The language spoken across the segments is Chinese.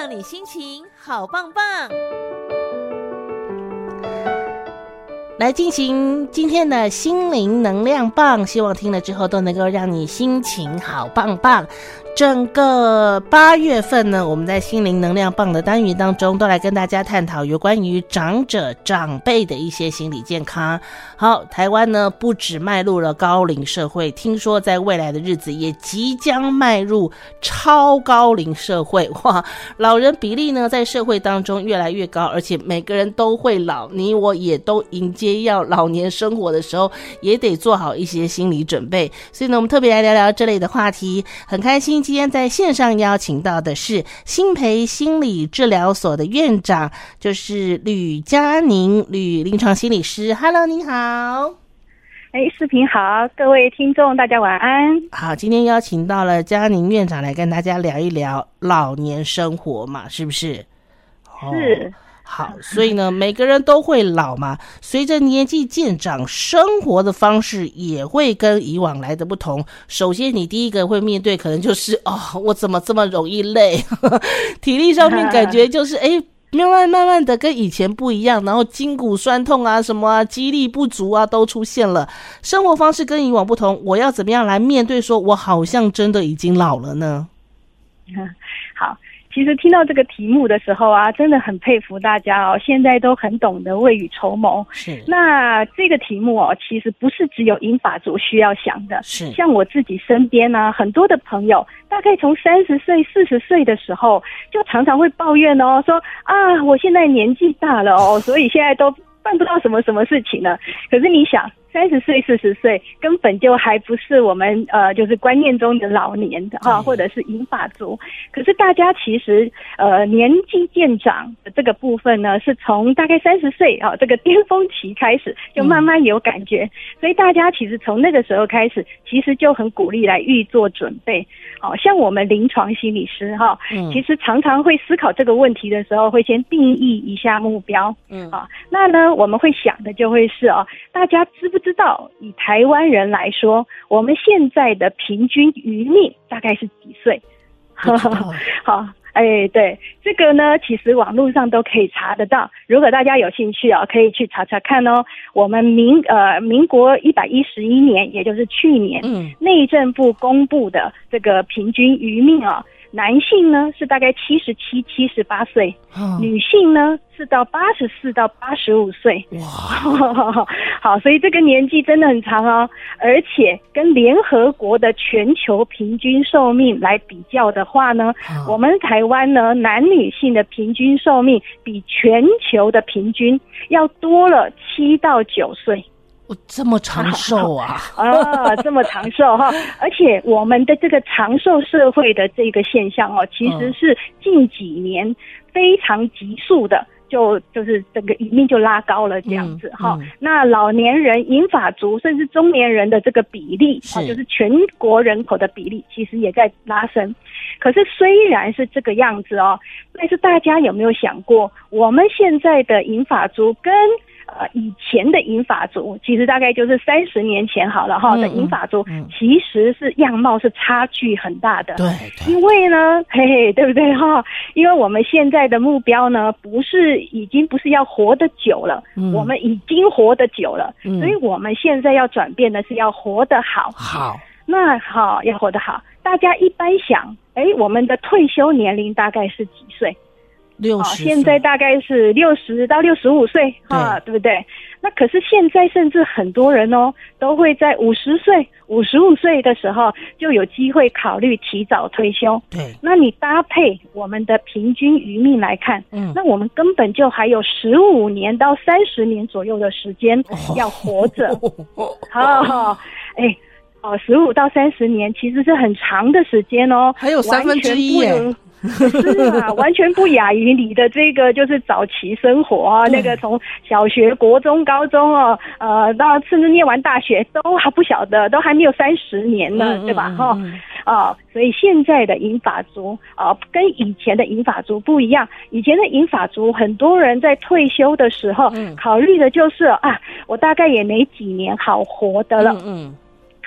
让你心情好棒棒。来进行今天的心灵能量棒，希望听了之后都能够让你心情好棒棒。整个八月份呢，我们在心灵能量棒的单元当中，都来跟大家探讨有关于长者长辈的一些心理健康。好，台湾呢不止迈入了高龄社会，听说在未来的日子也即将迈入超高龄社会。哇，老人比例呢在社会当中越来越高，而且每个人都会老，你我也都迎接要老年生活的时候，也得做好一些心理准备。所以呢，我们特别来聊聊这类的话题，很开心。今天在线上邀请到的是新培心理治疗所的院长，就是吕佳宁吕临床心理师。Hello，你好。哎，视频好，各位听众大家晚安。好，今天邀请到了佳宁院长来跟大家聊一聊老年生活嘛，是不是？是。Oh. 好，所以呢，每个人都会老嘛。随着年纪渐长，生活的方式也会跟以往来的不同。首先，你第一个会面对可能就是 哦，我怎么这么容易累？体力上面感觉就是 哎，慢慢慢慢的跟以前不一样，然后筋骨酸痛啊，什么啊，肌力不足啊，都出现了。生活方式跟以往不同，我要怎么样来面对？说我好像真的已经老了呢？好。其实听到这个题目的时候啊，真的很佩服大家哦，现在都很懂得未雨绸缪。是。那这个题目哦，其实不是只有英法族需要想的。是。像我自己身边呢、啊，很多的朋友，大概从三十岁、四十岁的时候，就常常会抱怨哦，说啊，我现在年纪大了哦，所以现在都办不到什么什么事情了。可是你想。三十岁、四十岁根本就还不是我们呃，就是观念中的老年的哈，或者是银发族。可是大家其实呃，年纪渐长的这个部分呢，是从大概三十岁啊这个巅峰期开始，就慢慢有感觉。所以大家其实从那个时候开始，其实就很鼓励来预做准备。好像我们临床心理师哈，其实常常会思考这个问题的时候，会先定义一下目标。嗯啊，那呢，我们会想的就会是哦，大家知不？知道以台湾人来说，我们现在的平均余命大概是几岁？好，哎，对，这个呢，其实网络上都可以查得到。如果大家有兴趣啊，可以去查查看哦。我们民呃民国一百一十一年，也就是去年，嗯，内政部公布的这个平均余命啊。男性呢是大概七十七、七十八岁，女性呢是到八十四到八十五岁。哇，好，所以这个年纪真的很长哦。而且跟联合国的全球平均寿命来比较的话呢，我们台湾呢男女性的平均寿命比全球的平均要多了七到九岁。我这么长寿啊！啊，这么长寿哈！而且我们的这个长寿社会的这个现象哦，其实是近几年非常急速的，就就是整个一命就拉高了这样子哈。那老年人、银发族甚至中年人的这个比例啊，就是全国人口的比例，其实也在拉升。可是虽然是这个样子哦，但是大家有没有想过，我们现在的银发族跟呃，以前的银发族其实大概就是三十年前好了哈的银发族，其实是样貌是差距很大的。对，因为呢，嘿嘿，对不对哈？因为我们现在的目标呢，不是已经不是要活得久了，我们已经活得久了，所以我们现在要转变的是要活得好。好，那好，要活得好。大家一般想，哎，我们的退休年龄大概是几岁？六十，现在大概是六十到六十五岁，哈，对不对？那可是现在甚至很多人哦，都会在五十岁、五十五岁的时候就有机会考虑提早退休。对，那你搭配我们的平均余命来看，嗯，那我们根本就还有十五年到三十年左右的时间要活着。好 好，哎，哦，十五到三十年其实是很长的时间哦，还有三分之一 是啊，完全不亚于你的这个就是早期生活啊，那个从小学、国中、高中哦，呃，到甚至念完大学都还不晓得，都还没有三十年呢，对吧？哈、啊，所以现在的银发族啊，跟以前的银发族不一样。以前的银发族，很多人在退休的时候，考虑的就是啊，我大概也没几年好活的了。嗯。嗯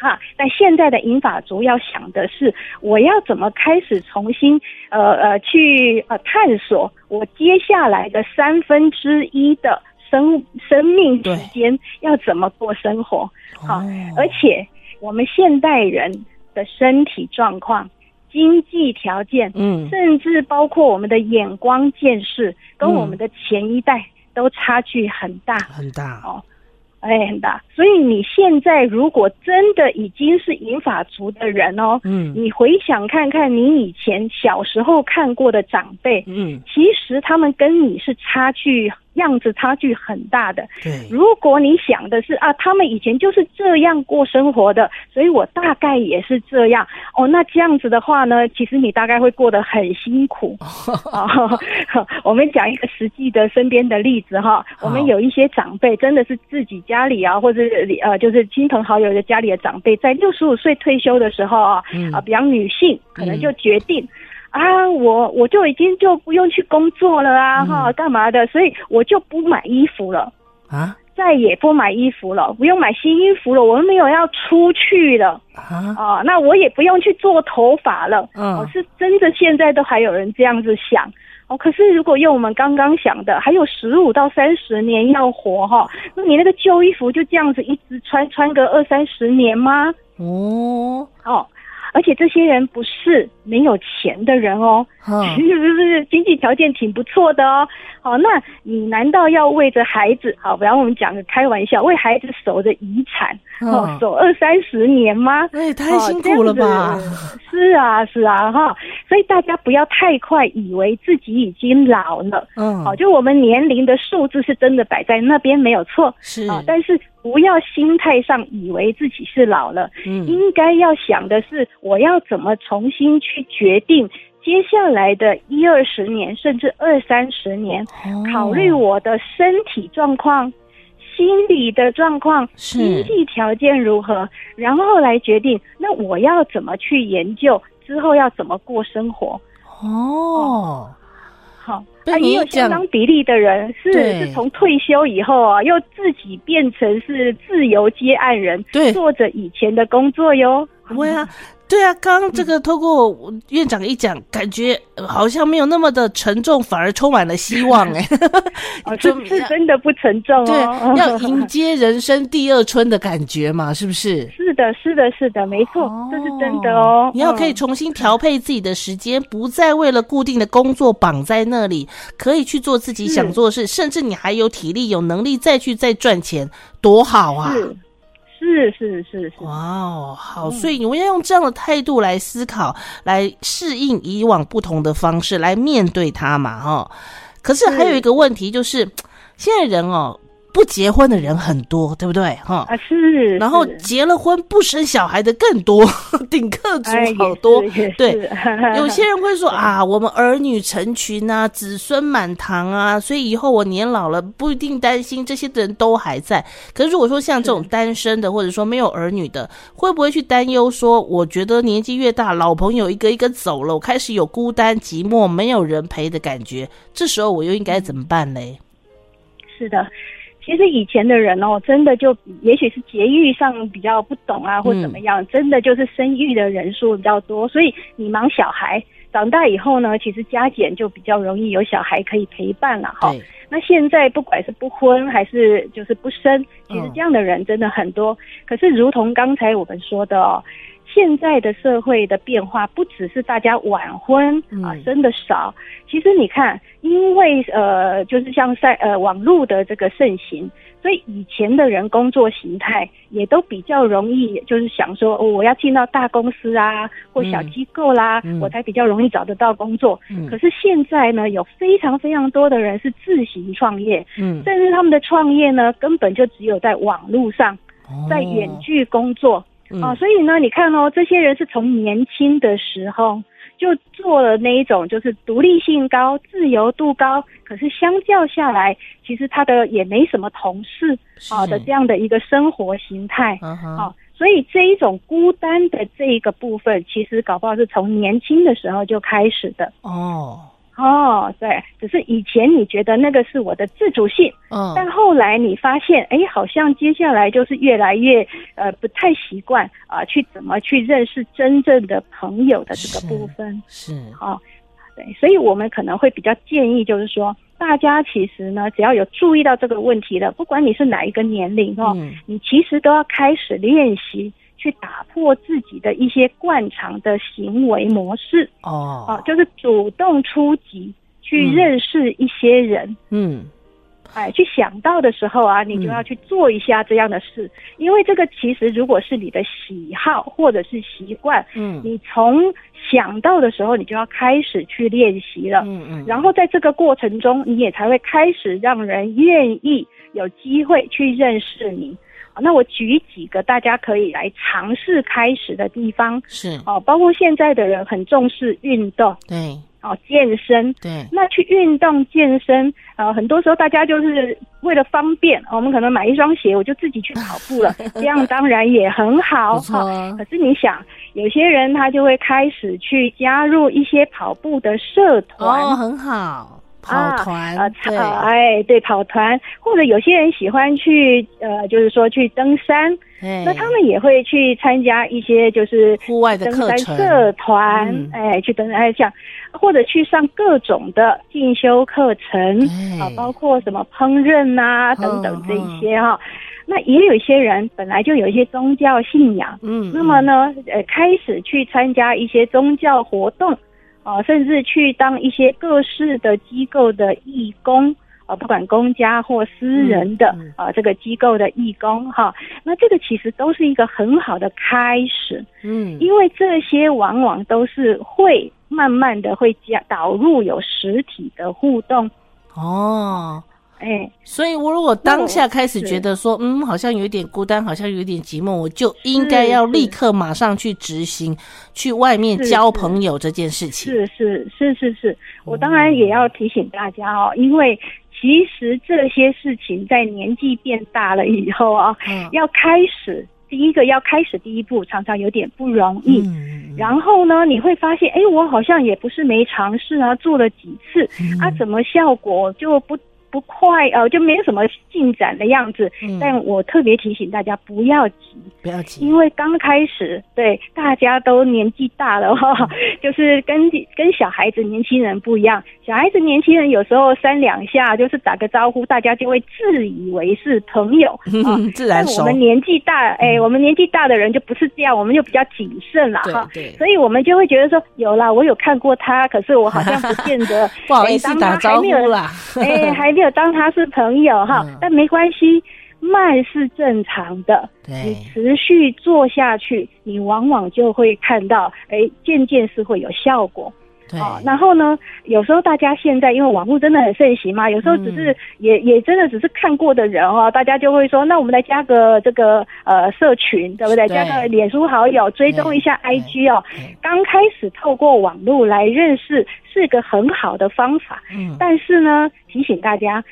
哈。但现在的银发族要想的是，我要怎么开始重新呃呃去呃探索我接下来的三分之一的生生命时间要怎么过生活？好，而且我们现代人的身体状况。经济条件，嗯，甚至包括我们的眼光见识，跟我们的前一代都差距很大，很大哦，哎，很大。所以你现在如果真的已经是银发族的人哦，嗯，你回想看看你以前小时候看过的长辈，嗯，其实他们跟你是差距。样子差距很大的。对，如果你想的是啊，他们以前就是这样过生活的，所以我大概也是这样。哦，那这样子的话呢，其实你大概会过得很辛苦。我们讲一个实际的身边的例子哈，我们有一些长辈真的是自己家里啊，或者呃，就是亲朋好友的家里的长辈，在六十五岁退休的时候啊，嗯、啊，比方女性可能就决定。嗯啊，我我就已经就不用去工作了啊，哈、嗯，干嘛的？所以我就不买衣服了啊，再也不买衣服了，不用买新衣服了。我们没有要出去了啊，啊，那我也不用去做头发了。嗯，我是真的，现在都还有人这样子想哦。可是如果用我们刚刚想的，还有十五到三十年要活哈，那你那个旧衣服就这样子一直穿穿个二三十年吗？哦，哦。而且这些人不是没有钱的人哦，其实是经济条件挺不错的哦。好，那你难道要为着孩子？好，不然我们讲个开玩笑，为孩子守着遗产哦，守二三十年吗？哎，太辛苦了吧？是啊，是啊，哈。所以大家不要太快以为自己已经老了。嗯，好，就我们年龄的数字是真的摆在那边没有错，是啊，但是。不要心态上以为自己是老了，嗯，应该要想的是，我要怎么重新去决定接下来的一二十年，甚至二三十年，哦，考虑我的身体状况、心理的状况、经济条件如何，然后来决定，那我要怎么去研究之后要怎么过生活。哦。哦好，那也有相当比例的人是是从退休以后啊，又自己变成是自由接案人，对，做着以前的工作哟。会啊。对啊，刚刚这个透过院长一讲，感觉好像没有那么的沉重，反而充满了希望哎。哦，这是真的不沉重哦。对，要迎接人生第二春的感觉嘛，是不是？是的，是的，是的，没错，哦，这是真的哦。你要可以重新调配自己的时间，不再为了固定的工作绑在那里，可以去做自己想做的事，甚至你还有体力、有能力再去再赚钱，多好啊！是。是是是是，哇哦，好，所以你们要用这样的态度来思考，来适应以往不同的方式来面对它嘛，哈。可是还有一个问题就是，现在人哦。不结婚的人很多，对不对？哈啊是，然后结了婚不生小孩的更多，顶客族好多。哎、对，有些人会说啊，我们儿女成群啊，子孙满堂啊，所以以后我年老了不一定担心这些的人都还在。可是如果说像这种单身的，或者说没有儿女的，会不会去担忧说，我觉得年纪越大，老朋友一个一个走了，我开始有孤单寂寞，没有人陪的感觉，这时候我又应该怎么办嘞？是的。其实以前的人哦，真的就也许是节育上比较不懂啊，或怎么样，真的就是生育的人数比较多，所以你忙小孩长大以后呢，其实加减就比较容易有小孩可以陪伴了哈。那现在不管是不婚还是就是不生，其实这样的人真的很多。可是如同刚才我们说的哦。现在的社会的变化不只是大家晚婚啊，生的少。其实你看，因为呃，就是像在呃网络的这个盛行，所以以前的人工作形态也都比较容易，就是想说，哦，我要进到大公司啊，或小机构啦，我才比较容易找得到工作。可是现在呢，有非常非常多的人是自行创业，嗯，甚至他们的创业呢，根本就只有在网络上，在远距工作。啊，所以呢，你看哦，这些人是从年轻的时候就做了那一种，就是独立性高、自由度高，可是相较下来，其实他的也没什么同事啊的这样的一个生活形态。啊，所以这一种孤单的这一个部分，其实搞不好是从年轻的时候就开始的。哦。哦，对，只是以前你觉得那个是我的自主性，嗯，但后来你发现，哎，好像接下来就是越来越呃不太习惯啊、呃，去怎么去认识真正的朋友的这个部分。是，是。哦，对，所以我们可能会比较建议，就是说大家其实呢，只要有注意到这个问题的，不管你是哪一个年龄哦，嗯、你其实都要开始练习。去打破自己的一些惯常的行为模式。哦，啊，就是主动出击去认识一些人，嗯，哎，去想到的时候啊，你就要去做一下这样的事，嗯、因为这个其实如果是你的喜好或者是习惯，嗯，你从想到的时候，你就要开始去练习了，嗯嗯，然后在这个过程中，你也才会开始让人愿意有机会去认识你。那我举几个大家可以来尝试开始的地方，是哦，包括现在的人很重视运动，对，哦，健身，对，那去运动健身，呃，很多时候大家就是为了方便，我们可能买一双鞋，我就自己去跑步了，这样当然也很好哈。哦、可是你想，有些人他就会开始去加入一些跑步的社团，哦，很好。跑团啊，呃，哎，对，跑团，或者有些人喜欢去，呃，就是说去登山，那他们也会去参加一些就是户外的登山社团，哎，去登山，哎，这样，或者去上各种的进修课程啊，包括什么烹饪啊等等这一些哈。那也有一些人本来就有一些宗教信仰，嗯，那么呢，呃，开始去参加一些宗教活动。啊，甚至去当一些各式的机构的义工啊，不管公家或私人的啊，这个机构的义工哈，那这个其实都是一个很好的开始，嗯，因为这些往往都是会慢慢的会加导入有实体的互动。哦。哎，所以我如果当下开始觉得说，嗯，好像有点孤单，好像有点寂寞，我就应该要立刻马上去执行，去外面交朋友这件事情。是是是是是，我当然也要提醒大家哦，因为其实这些事情在年纪变大了以后啊，要开始第一个要开始第一步，常常有点不容易。然后呢，你会发现，哎，我好像也不是没尝试啊，做了几次啊，怎么效果就不。不快呃，就没有什么进展的样子。嗯，但我特别提醒大家不要急，不要急，因为刚开始，对，大家都年纪大了哈，嗯，就是跟跟小孩子、年轻人不一样。小孩子、年轻人有时候三两下就是打个招呼，大家就会自以为是朋友，嗯，自然我们年纪大，哎，欸，我们年纪大的人就不是这样，我们就比较谨慎了哈。对，所以我们就会觉得说，有啦，我有看过他，可是我好像不见得 不好意思打招呼啦。哎，还没有。当他是朋友哈，但没关系，慢是正常的。对，你持续做下去，你往往就会看到，哎，渐渐是会有效果。对，然后呢，有时候大家现在因为网络真的很盛行嘛，有时候只是也也真的只是看过的人哦，大家就会说，那我们来加个这个呃社群，对不对？加个脸书好友，追踪一下 IG 哦。刚开始透过网络来认识是个很好的方法，嗯，但是呢，提醒大家。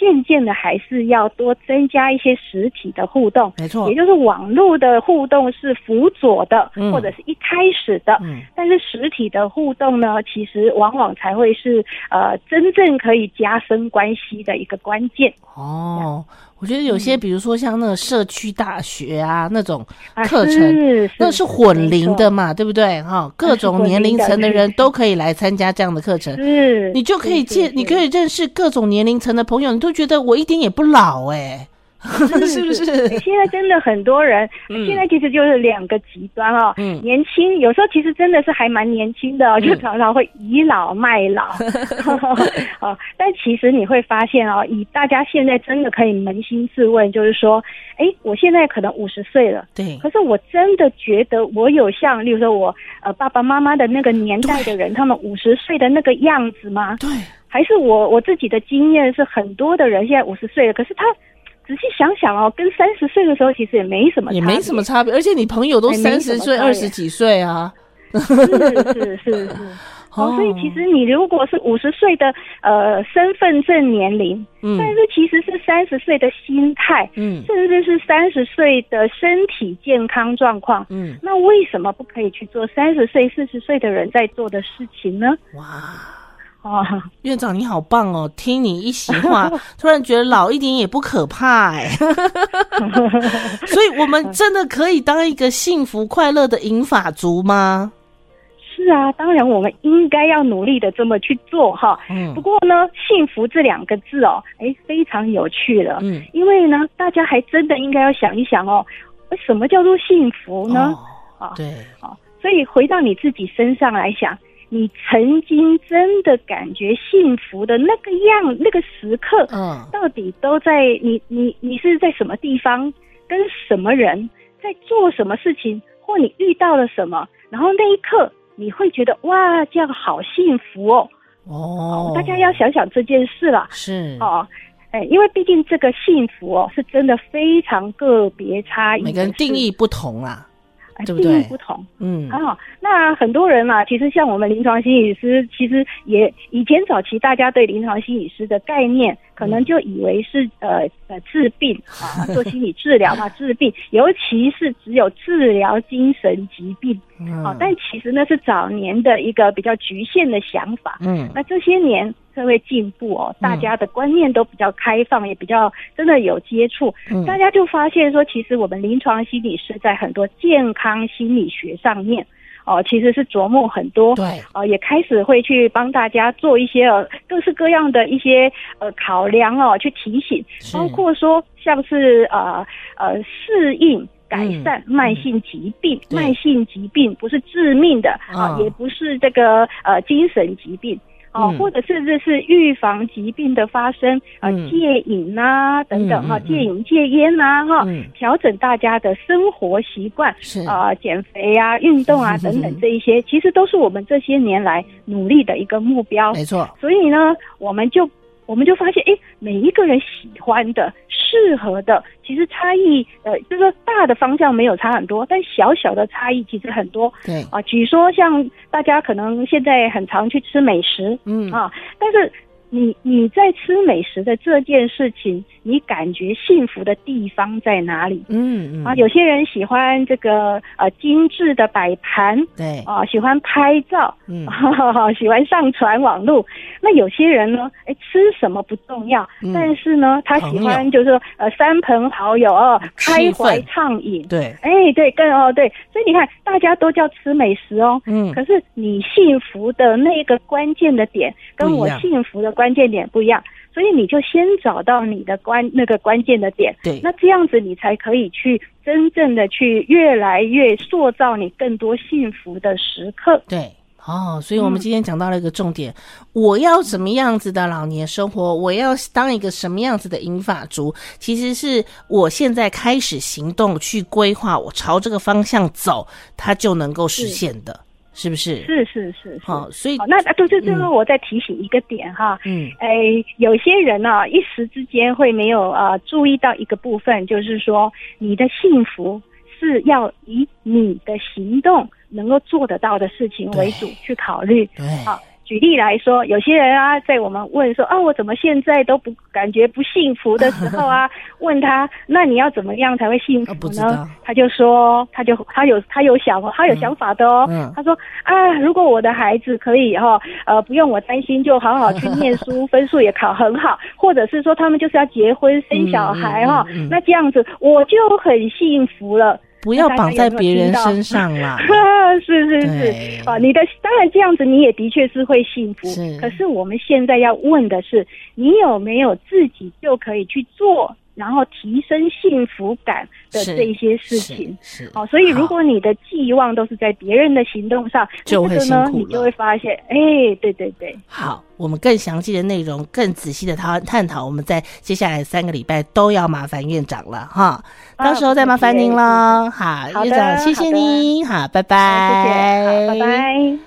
渐渐的，还是要多增加一些实体的互动，没错，也就是网络的互动是辅佐的，嗯、或者是一开始的，嗯，但是实体的互动呢，其实往往才会是呃真正可以加深关系的一个关键。哦。我觉得有些，比如说像那个社区大学啊，嗯、那种课程，啊、是是那是混龄的嘛，对不对？哈，各种年龄层的人都可以来参加这样的课程，是，你就可以见，你可以认识各种年龄层的朋友，你都觉得我一点也不老哎、欸。是不是？现在真的很多人，现在其实就是两个极端哦。嗯，年轻有时候其实真的是还蛮年轻的哦，就常常会倚老卖老。哦，但其实你会发现哦，以大家现在真的可以扪心自问，就是说，哎，我现在可能五十岁了，对，可是我真的觉得我有像，例如说我呃爸爸妈妈的那个年代的人，他们五十岁的那个样子吗？对，还是我我自己的经验是很多的人现在五十岁了，可是他。仔细想想哦，跟三十岁的时候其实也没什么，也没什么差别。而且你朋友都三十岁、二十几岁啊，是是是是。哦，所以其实你如果是五十岁的呃身份证年龄，嗯，但是其实是三十岁的心态，嗯，甚至是三十岁的身体健康状况，嗯，那为什么不可以去做三十岁、四十岁的人在做的事情呢？哇！哦，院长你好棒哦！听你一席话，突然觉得老一点也不可怕哎。所以，我们真的可以当一个幸福快乐的银发族吗？是啊，当然我们应该要努力的这么去做哈。嗯。不过呢，幸福这两个字哦，哎，非常有趣了。嗯。因为呢，大家还真的应该要想一想哦，什么叫做幸福呢？哦，啊，对，啊，所以回到你自己身上来想。你曾经真的感觉幸福的那个样，那个时刻，嗯，到底都在你你你是在什么地方，跟什么人，在做什么事情，或你遇到了什么，然后那一刻你会觉得哇，这样好幸福哦。哦，大家要想想这件事了。是哦，哎，因为毕竟这个幸福哦，是真的非常个别差异，每个人定义不同啊。定义不同，嗯，很好。那很多人嘛，其实像我们临床心理师，其实也以前早期大家对临床心理师的概念，可能就以为是呃呃治病 啊，做心理治疗嘛，治病，尤其是只有治疗精神疾病，啊，但其实那是早年的一个比较局限的想法，嗯，那这些年。社会进步哦，大家的观念都比较开放，嗯、也比较真的有接触，嗯、大家就发现说，其实我们临床心理师在很多健康心理学上面哦，其实是琢磨很多，对，呃，也开始会去帮大家做一些呃各式各样的一些呃考量哦，去提醒，包括说像是呃呃适应改善慢性疾病，慢性疾病不是致命的啊，哦、也不是这个呃精神疾病。哦，或者甚至是预防疾病的发生，啊、嗯，戒瘾呐等等哈，戒瘾戒烟呐哈，调整大家的生活习惯，是。啊，减肥啊，运动啊等等这一些，其实都是我们这些年来努力的一个目标。没错，所以呢，我们就我们就发现，哎，每一个人喜欢的。适合的其实差异，呃，就是说大的方向没有差很多，但小小的差异其实很多。对啊，举说像大家可能现在很常去吃美食，嗯啊，但是。你你在吃美食的这件事情，你感觉幸福的地方在哪里？嗯嗯。啊，有些人喜欢这个呃精致的摆盘，对。啊，喜欢拍照，嗯，喜欢上传网络。那有些人呢，哎，吃什么不重要，嗯、但是呢，他喜欢就是说呃三朋好友哦，开怀畅饮，对，哎对，更哦对，所以你看大家都叫吃美食哦，嗯，可是你幸福的那个关键的点，跟我幸福的。关键点不一样，所以你就先找到你的关那个关键的点，对，那这样子你才可以去真正的去越来越塑造你更多幸福的时刻。对，哦，所以我们今天讲到了一个重点，嗯、我要什么样子的老年生活，我要当一个什么样子的银发族，其实是我现在开始行动去规划，我朝这个方向走，它就能够实现的。是不是？是是是，是。好，所以那对对，最后我再提醒一个点哈，嗯，哎，有些人呢，一时之间会没有啊注意到一个部分，就是说你的幸福是要以你的行动能够做得到的事情为主去考虑，对，好。举例来说，有些人啊，在我们问说啊，我怎么现在都不感觉不幸福的时候啊，问他，那你要怎么样才会幸福呢？他就说，他就他有他有想他有想法的哦。嗯、他说啊，如果我的孩子可以哈、哦，呃，不用我担心，就好好去念书，分数也考很好，或者是说他们就是要结婚生小孩哈、那这样子我就很幸福了。不要绑在别人身上啦！是是是，啊，你的当然这样子，你也的确是会幸福。是，可是我们现在要问的是，你有没有自己就可以去做？然后提升幸福感的这一些事情，是好，所以如果你的寄望都是在别人的行动上，就会辛苦了。你就会发现，哎，对对对。好，我们更详细的内容，更仔细的探探讨，我们在接下来三个礼拜都要麻烦院长了哈，到时候再麻烦您了。好，院长，谢谢您。好，拜拜。谢谢，好，拜拜。